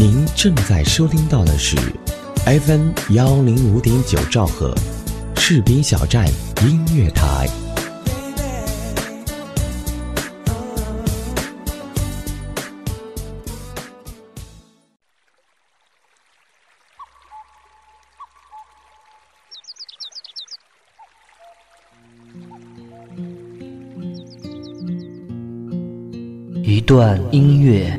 您正在收听到的是 FM 幺零五点九兆赫，士兵小站音乐台。一段音乐，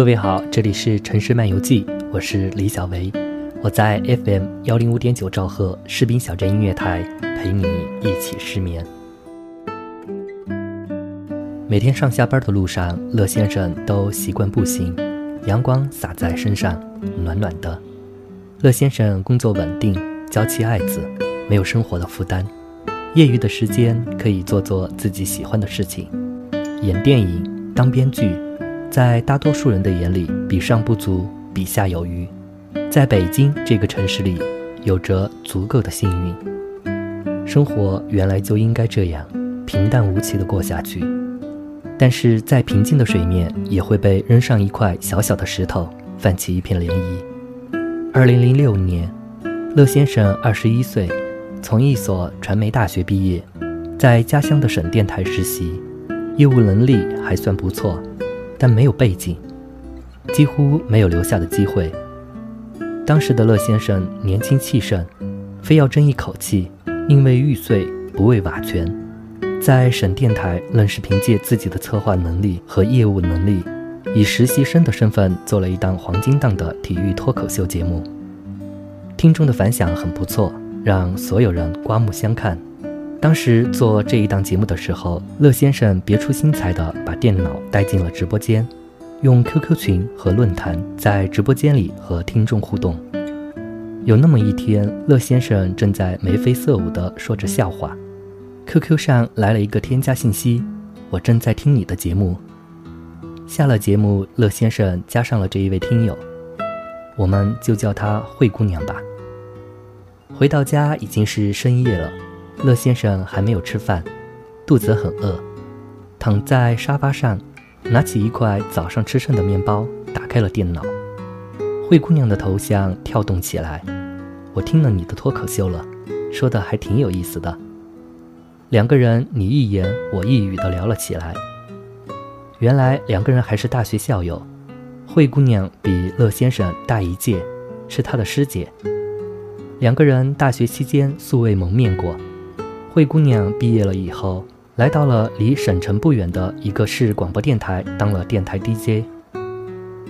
各位好，这里是《城市漫游记》，我是李小维，我在 FM 幺零五点九兆赫士兵小镇音乐台陪你一起失眠。每天上下班的路上，乐先生都习惯步行，阳光洒在身上，暖暖的。乐先生工作稳定，娇妻爱子，没有生活的负担，业余的时间可以做做自己喜欢的事情，演电影，当编剧。在大多数人的眼里，比上不足，比下有余。在北京这个城市里，有着足够的幸运。生活原来就应该这样平淡无奇地过下去。但是再平静的水面，也会被扔上一块小小的石头，泛起一片涟漪。二零零六年，乐先生二十一岁，从一所传媒大学毕业，在家乡的省电台实习，业务能力还算不错。但没有背景，几乎没有留下的机会。当时的乐先生年轻气盛，非要争一口气，宁为玉碎不为瓦全。在省电台，愣是凭借自己的策划能力和业务能力，以实习生的身份做了一档黄金档的体育脱口秀节目，听众的反响很不错，让所有人刮目相看。当时做这一档节目的时候，乐先生别出心裁地把电脑带进了直播间，用 QQ 群和论坛在直播间里和听众互动。有那么一天，乐先生正在眉飞色舞地说着笑话，QQ 上来了一个添加信息：“我正在听你的节目。”下了节目，乐先生加上了这一位听友，我们就叫她灰姑娘吧。回到家已经是深夜了。乐先生还没有吃饭，肚子很饿，躺在沙发上，拿起一块早上吃剩的面包，打开了电脑。灰姑娘的头像跳动起来。我听了你的脱口秀了，说的还挺有意思的。两个人你一言我一语的聊了起来。原来两个人还是大学校友，灰姑娘比乐先生大一届，是他的师姐。两个人大学期间素未谋面过。灰姑娘毕业了以后，来到了离省城不远的一个市广播电台，当了电台 DJ。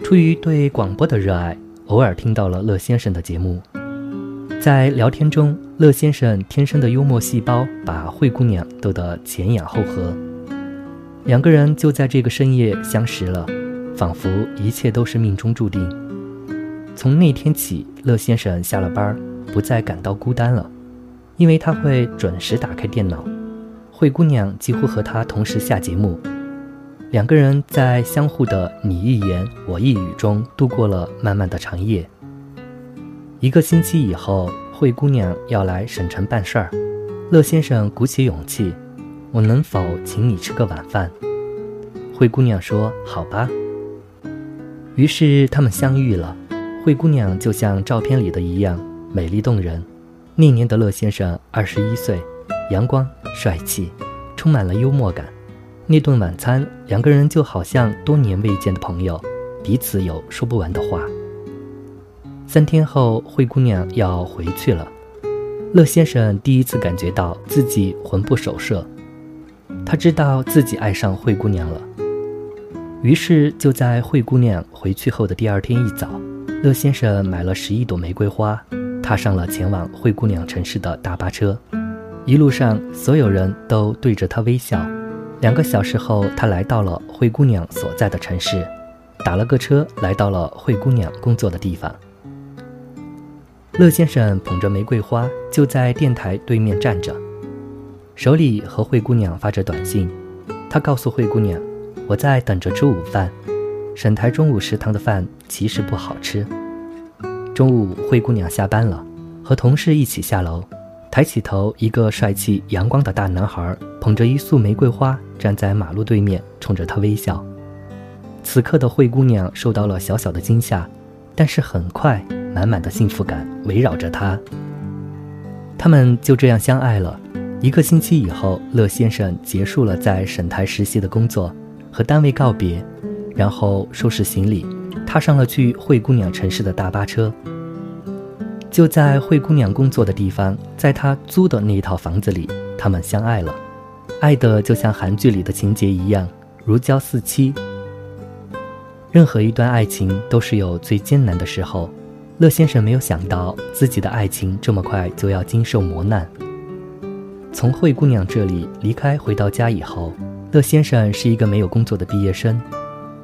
出于对广播的热爱，偶尔听到了乐先生的节目。在聊天中，乐先生天生的幽默细胞把灰姑娘逗得前仰后合，两个人就在这个深夜相识了，仿佛一切都是命中注定。从那天起，乐先生下了班，不再感到孤单了。因为他会准时打开电脑，灰姑娘几乎和他同时下节目，两个人在相互的你一言我一语中度过了漫漫的长夜。一个星期以后，灰姑娘要来省城办事儿，乐先生鼓起勇气：“我能否请你吃个晚饭？”灰姑娘说：“好吧。”于是他们相遇了，灰姑娘就像照片里的一样美丽动人。那年的乐先生二十一岁，阳光帅气，充满了幽默感。那顿晚餐，两个人就好像多年未见的朋友，彼此有说不完的话。三天后，灰姑娘要回去了，乐先生第一次感觉到自己魂不守舍。他知道自己爱上灰姑娘了，于是就在灰姑娘回去后的第二天一早，乐先生买了十一朵玫瑰花。踏上了前往灰姑娘城市的大巴车，一路上，所有人都对着他微笑。两个小时后，他来到了灰姑娘所在的城市，打了个车来到了灰姑娘工作的地方。乐先生捧着玫瑰花，就在电台对面站着，手里和灰姑娘发着短信。他告诉灰姑娘：“我在等着吃午饭，省台中午食堂的饭其实不好吃。”中午，灰姑娘下班了，和同事一起下楼。抬起头，一个帅气阳光的大男孩捧着一束玫瑰花，站在马路对面，冲着她微笑。此刻的灰姑娘受到了小小的惊吓，但是很快，满满的幸福感围绕着她。他们就这样相爱了。一个星期以后，乐先生结束了在省台实习的工作，和单位告别，然后收拾行李，踏上了去灰姑娘城市的大巴车。就在灰姑娘工作的地方，在她租的那一套房子里，他们相爱了，爱的就像韩剧里的情节一样，如胶似漆。任何一段爱情都是有最艰难的时候，乐先生没有想到自己的爱情这么快就要经受磨难。从灰姑娘这里离开，回到家以后，乐先生是一个没有工作的毕业生，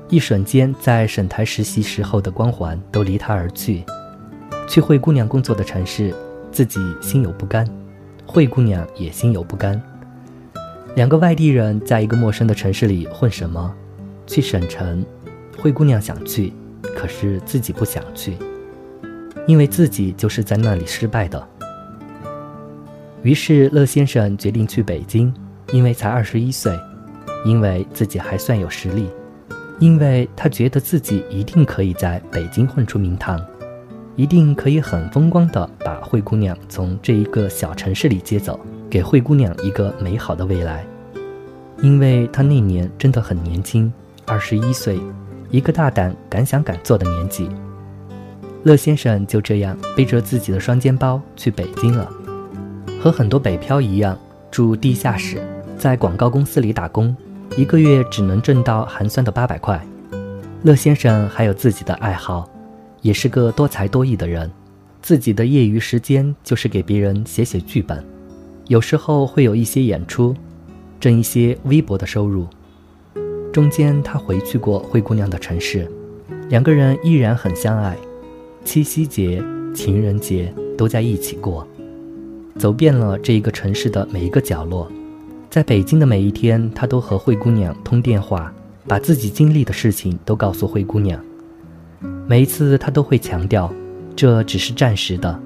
一瞬间，在省台实习时候的光环都离他而去。去灰姑娘工作的城市，自己心有不甘，灰姑娘也心有不甘。两个外地人在一个陌生的城市里混什么？去省城，灰姑娘想去，可是自己不想去，因为自己就是在那里失败的。于是乐先生决定去北京，因为才二十一岁，因为自己还算有实力，因为他觉得自己一定可以在北京混出名堂。一定可以很风光的把灰姑娘从这一个小城市里接走，给灰姑娘一个美好的未来。因为他那年真的很年轻，二十一岁，一个大胆、敢想敢做的年纪。乐先生就这样背着自己的双肩包去北京了，和很多北漂一样，住地下室，在广告公司里打工，一个月只能挣到寒酸的八百块。乐先生还有自己的爱好。也是个多才多艺的人，自己的业余时间就是给别人写写剧本，有时候会有一些演出，挣一些微薄的收入。中间他回去过灰姑娘的城市，两个人依然很相爱，七夕节、情人节都在一起过，走遍了这一个城市的每一个角落。在北京的每一天，他都和灰姑娘通电话，把自己经历的事情都告诉灰姑娘。每一次，他都会强调，这只是暂时的，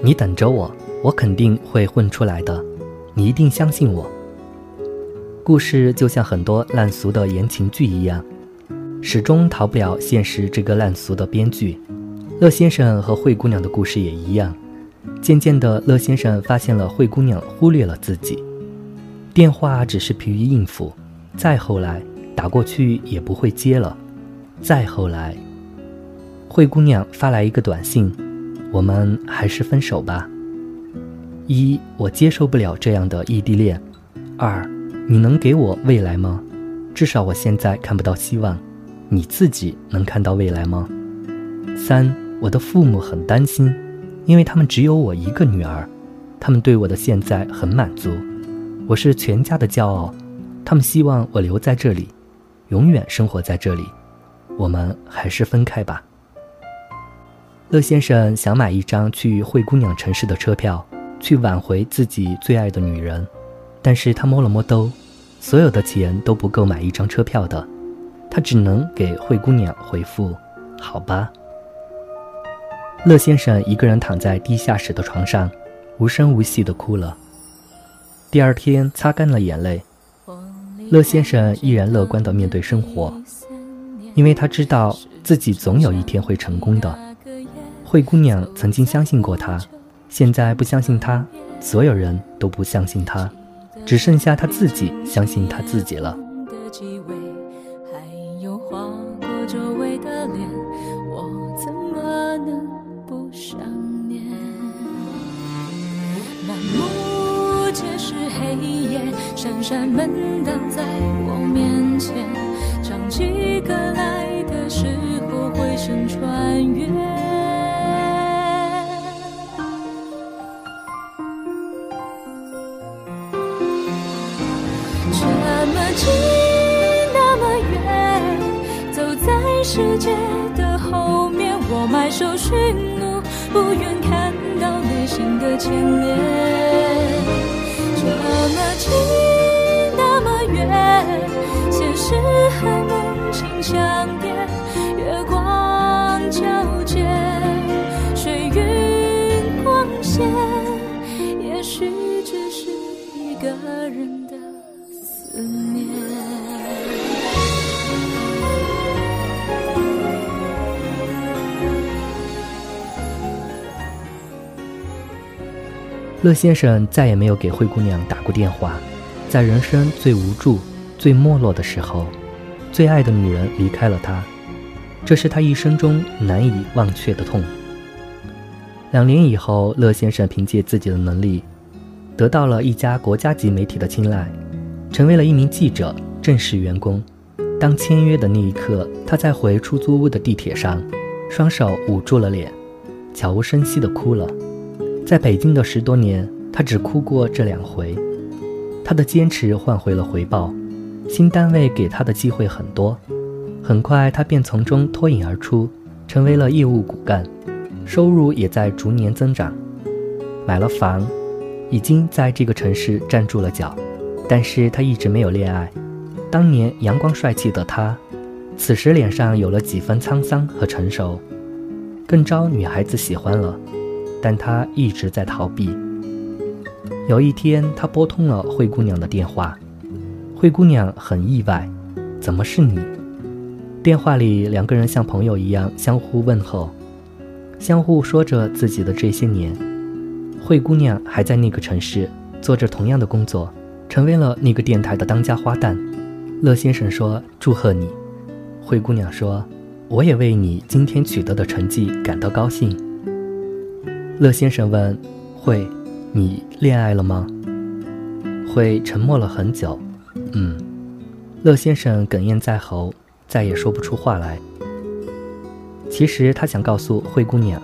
你等着我，我肯定会混出来的，你一定相信我。故事就像很多烂俗的言情剧一样，始终逃不了现实这个烂俗的编剧。乐先生和灰姑娘的故事也一样，渐渐的，乐先生发现了灰姑娘忽略了自己，电话只是疲于应付，再后来打过去也不会接了，再后来。灰姑娘发来一个短信：“我们还是分手吧。”一，我接受不了这样的异地恋；二，你能给我未来吗？至少我现在看不到希望，你自己能看到未来吗？三，我的父母很担心，因为他们只有我一个女儿，他们对我的现在很满足，我是全家的骄傲，他们希望我留在这里，永远生活在这里。我们还是分开吧。乐先生想买一张去灰姑娘城市的车票，去挽回自己最爱的女人，但是他摸了摸兜，所有的钱都不够买一张车票的，他只能给灰姑娘回复：“好吧。”乐先生一个人躺在地下室的床上，无声无息地哭了。第二天擦干了眼泪，乐先生依然乐观地面对生活，因为他知道自己总有一天会成功的。灰姑娘曾经相信过他，现在不相信他，所有人都不相信他，只剩下他自己相信他自己了。门挡在我面前，唱起歌来的时候回声穿越。这么近，那么远，走在世界的后面，我埋首寻路，不愿看到内心的牵连。现实和梦境相叠，月光皎洁，水云光线，也许只是一个人的思念。乐先生再也没有给灰姑娘打过电话，在人生最无助、最没落的时候，最爱的女人离开了他，这是他一生中难以忘却的痛。两年以后，乐先生凭借自己的能力，得到了一家国家级媒体的青睐，成为了一名记者，正式员工。当签约的那一刻，他在回出租屋的地铁上，双手捂住了脸，悄无声息地哭了。在北京的十多年，他只哭过这两回。他的坚持换回了回报，新单位给他的机会很多，很快他便从中脱颖而出，成为了业务骨干，收入也在逐年增长。买了房，已经在这个城市站住了脚，但是他一直没有恋爱。当年阳光帅气的他，此时脸上有了几分沧桑和成熟，更招女孩子喜欢了。但他一直在逃避。有一天，他拨通了灰姑娘的电话，灰姑娘很意外：“怎么是你？”电话里，两个人像朋友一样相互问候，相互说着自己的这些年。灰姑娘还在那个城市做着同样的工作，成为了那个电台的当家花旦。乐先生说：“祝贺你。”灰姑娘说：“我也为你今天取得的成绩感到高兴。”乐先生问：“慧，你恋爱了吗？”慧沉默了很久，嗯。乐先生哽咽在喉，再也说不出话来。其实他想告诉灰姑娘：“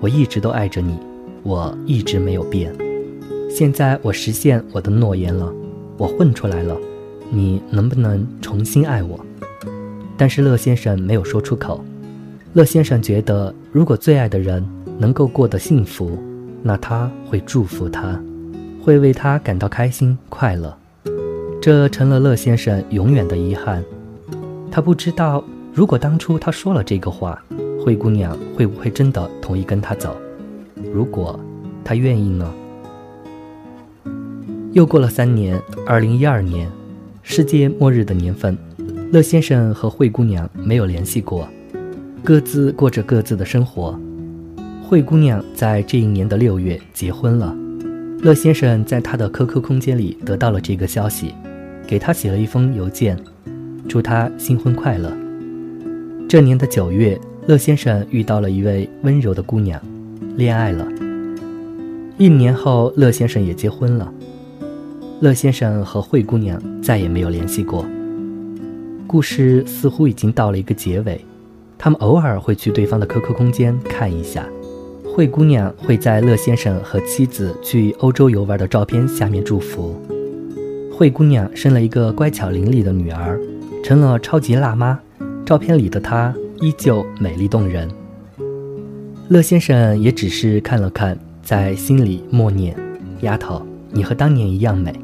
我一直都爱着你，我一直没有变。现在我实现我的诺言了，我混出来了，你能不能重新爱我？”但是乐先生没有说出口。乐先生觉得，如果最爱的人……能够过得幸福，那他会祝福他，会为他感到开心快乐，这成了乐先生永远的遗憾。他不知道，如果当初他说了这个话，灰姑娘会不会真的同意跟他走？如果他愿意呢？又过了三年，二零一二年，世界末日的年份，乐先生和灰姑娘没有联系过，各自过着各自的生活。灰姑娘在这一年的六月结婚了，乐先生在他的 QQ 空间里得到了这个消息，给他写了一封邮件，祝他新婚快乐。这年的九月，乐先生遇到了一位温柔的姑娘，恋爱了。一年后，乐先生也结婚了。乐先生和灰姑娘再也没有联系过。故事似乎已经到了一个结尾，他们偶尔会去对方的 QQ 空间看一下。灰姑娘会在乐先生和妻子去欧洲游玩的照片下面祝福。灰姑娘生了一个乖巧伶俐的女儿，成了超级辣妈。照片里的她依旧美丽动人。乐先生也只是看了看，在心里默念：“丫头，你和当年一样美。”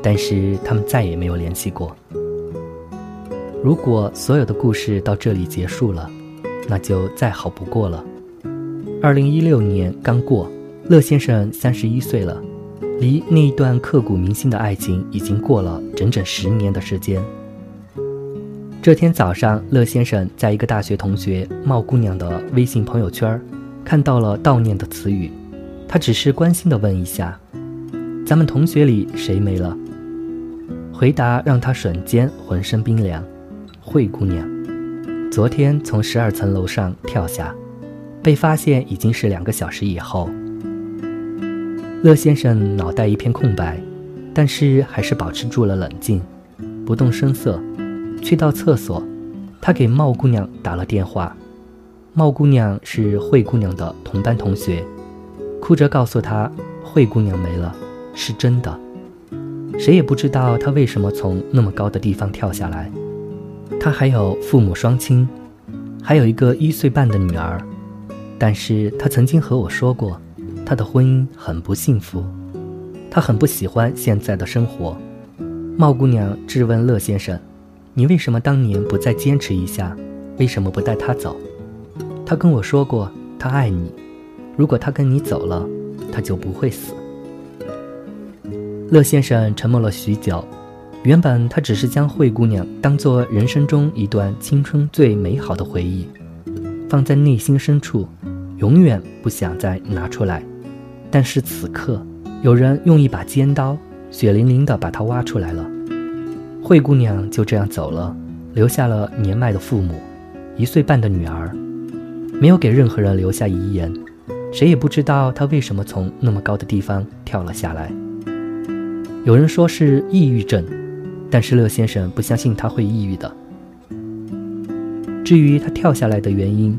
但是他们再也没有联系过。如果所有的故事到这里结束了，那就再好不过了。二零一六年刚过，乐先生三十一岁了，离那一段刻骨铭心的爱情已经过了整整十年的时间。这天早上，乐先生在一个大学同学茂姑娘的微信朋友圈看到了悼念的词语，他只是关心地问一下：“咱们同学里谁没了？”回答让他瞬间浑身冰凉。慧姑娘，昨天从十二层楼上跳下。被发现已经是两个小时以后，乐先生脑袋一片空白，但是还是保持住了冷静，不动声色，去到厕所，他给茂姑娘打了电话。茂姑娘是慧姑娘的同班同学，哭着告诉她，慧姑娘没了，是真的。谁也不知道她为什么从那么高的地方跳下来。她还有父母双亲，还有一个一岁半的女儿。但是她曾经和我说过，他的婚姻很不幸福，他很不喜欢现在的生活。茂姑娘质问乐先生：“你为什么当年不再坚持一下？为什么不带他走？”他跟我说过，他爱你。如果他跟你走了，他就不会死。乐先生沉默了许久，原本他只是将灰姑娘当做人生中一段青春最美好的回忆，放在内心深处。永远不想再拿出来，但是此刻，有人用一把尖刀，血淋淋地把它挖出来了。灰姑娘就这样走了，留下了年迈的父母，一岁半的女儿，没有给任何人留下遗言，谁也不知道她为什么从那么高的地方跳了下来。有人说是抑郁症，但是乐先生不相信他会抑郁的。至于他跳下来的原因，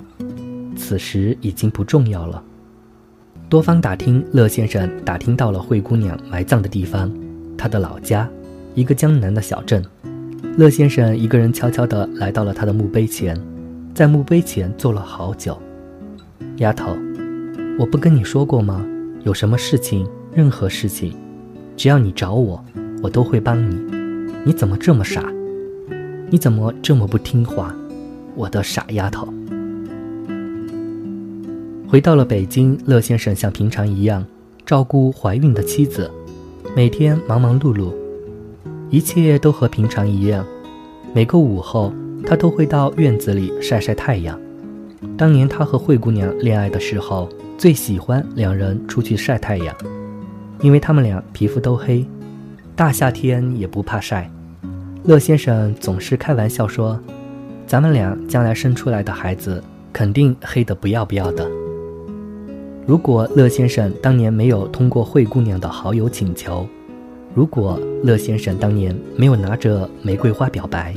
此时已经不重要了。多方打听，乐先生打听到了灰姑娘埋葬的地方，她的老家，一个江南的小镇。乐先生一个人悄悄地来到了她的墓碑前，在墓碑前坐了好久。丫头，我不跟你说过吗？有什么事情，任何事情，只要你找我，我都会帮你。你怎么这么傻？你怎么这么不听话？我的傻丫头。回到了北京，乐先生像平常一样照顾怀孕的妻子，每天忙忙碌碌，一切都和平常一样。每个午后，他都会到院子里晒晒太阳。当年他和灰姑娘恋爱的时候，最喜欢两人出去晒太阳，因为他们俩皮肤都黑，大夏天也不怕晒。乐先生总是开玩笑说：“咱们俩将来生出来的孩子，肯定黑得不要不要的。”如果乐先生当年没有通过灰姑娘的好友请求，如果乐先生当年没有拿着玫瑰花表白，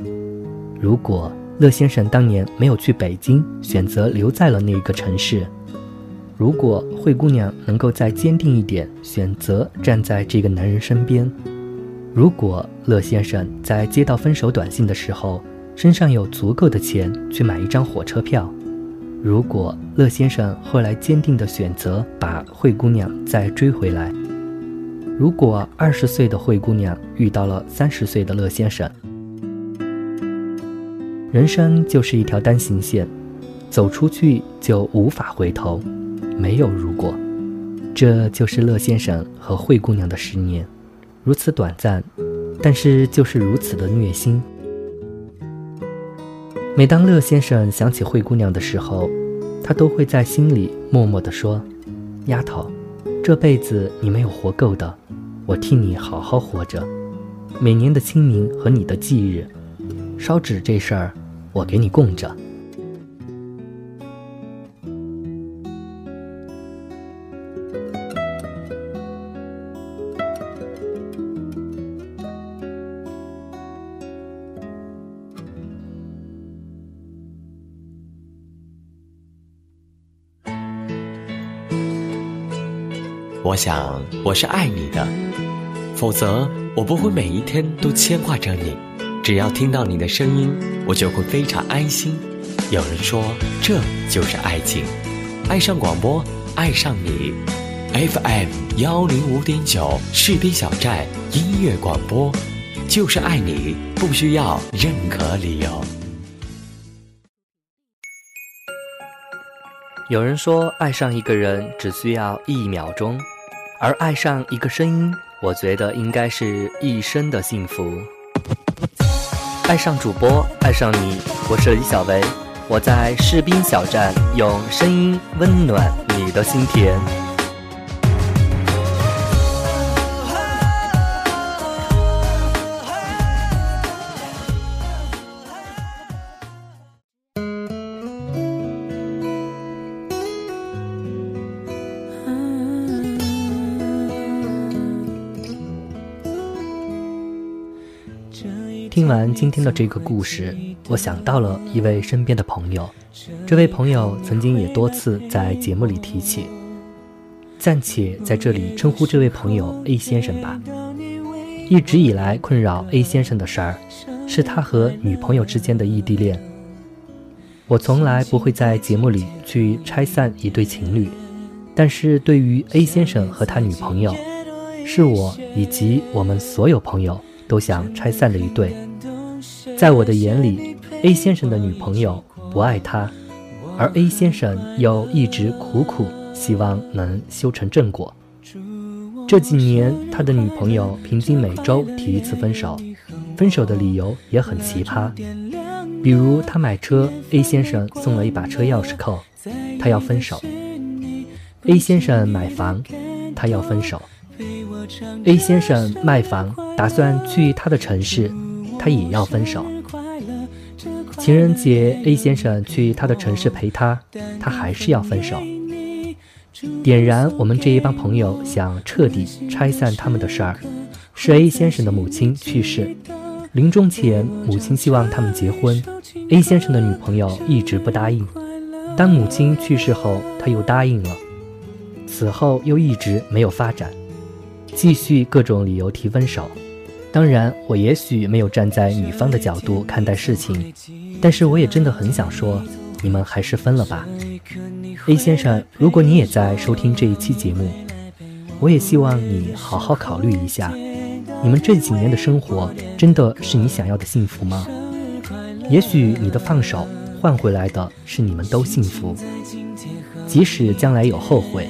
如果乐先生当年没有去北京，选择留在了那个城市，如果灰姑娘能够再坚定一点，选择站在这个男人身边，如果乐先生在接到分手短信的时候，身上有足够的钱去买一张火车票。如果乐先生后来坚定的选择把灰姑娘再追回来，如果二十岁的灰姑娘遇到了三十岁的乐先生，人生就是一条单行线，走出去就无法回头，没有如果，这就是乐先生和灰姑娘的十年，如此短暂，但是就是如此的虐心。每当乐先生想起灰姑娘的时候，他都会在心里默默地说：“丫头，这辈子你没有活够的，我替你好好活着。每年的清明和你的忌日，烧纸这事儿，我给你供着。”我想我是爱你的，否则我不会每一天都牵挂着你。只要听到你的声音，我就会非常安心。有人说这就是爱情，爱上广播，爱上你。FM 幺零五点九士兵小站音乐广播，就是爱你，不需要任何理由。有人说，爱上一个人只需要一秒钟。而爱上一个声音，我觉得应该是一生的幸福。爱上主播，爱上你，我是李小维，我在士兵小站，用声音温暖你的心田。完今天的这个故事，我想到了一位身边的朋友。这位朋友曾经也多次在节目里提起，暂且在这里称呼这位朋友 A 先生吧。一直以来困扰 A 先生的事儿，是他和女朋友之间的异地恋。我从来不会在节目里去拆散一对情侣，但是对于 A 先生和他女朋友，是我以及我们所有朋友都想拆散的一对。在我的眼里，A 先生的女朋友不爱他，而 A 先生又一直苦苦希望能修成正果。这几年，他的女朋友平均每周提一次分手，分手的理由也很奇葩。比如他买车，A 先生送了一把车钥匙扣，他要分手；A 先生买房，他要分手；A 先生卖房，打算去他的城市，他也要分手。情人节，A 先生去他的城市陪他，他还是要分手。点燃我们这一帮朋友想彻底拆散他们的事儿，是 A 先生的母亲去世，临终前母亲希望他们结婚，A 先生的女朋友一直不答应。当母亲去世后，他又答应了，此后又一直没有发展，继续各种理由提分手。当然，我也许没有站在女方的角度看待事情，但是我也真的很想说，你们还是分了吧。A 先生，如果你也在收听这一期节目，我也希望你好好考虑一下，你们这几年的生活真的是你想要的幸福吗？也许你的放手换回来的是你们都幸福，即使将来有后悔，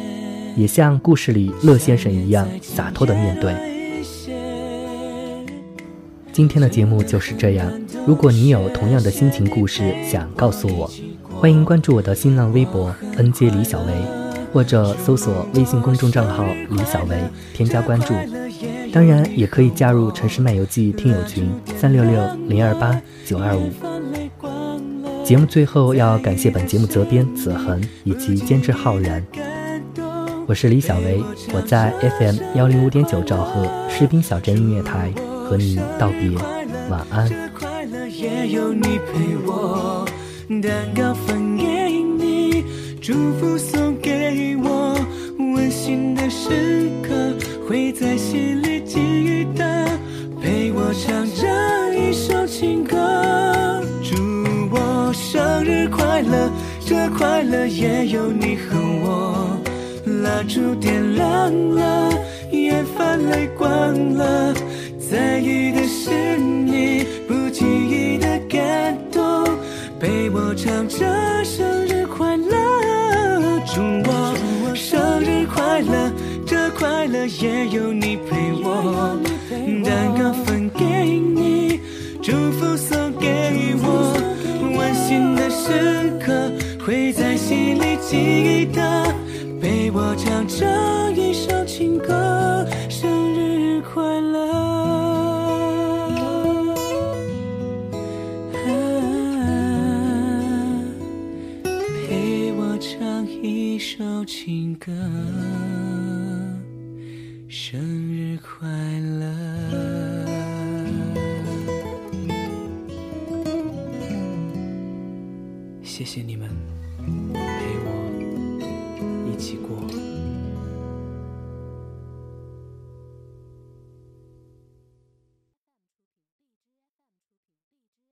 也像故事里乐先生一样洒脱的面对。今天的节目就是这样，如果你有同样的心情故事想告诉我。欢迎关注我的新浪微博 “nj 李小维”，或者搜索微信公众账号“李小维”添加关注。当然，也可以加入《城市漫游记》听友群三六六零二八九二五。节目最后要感谢本节目责编子恒以及监制浩然。我是李小维，我在 FM 幺零五点九兆赫士兵小镇音乐台和你道别，晚安。蛋糕分给你，祝福送给我，温馨的时刻会在心里记得，陪我唱这一首情歌。祝我生日快乐，这快乐也有你和我。蜡烛点亮了，眼泛泪光了，在意的是你，不经意的感动。陪我唱着生日快乐，祝我生日快乐，这快乐！也有你陪我。蛋糕分给你，祝福送给我，温馨的时刻会在心里记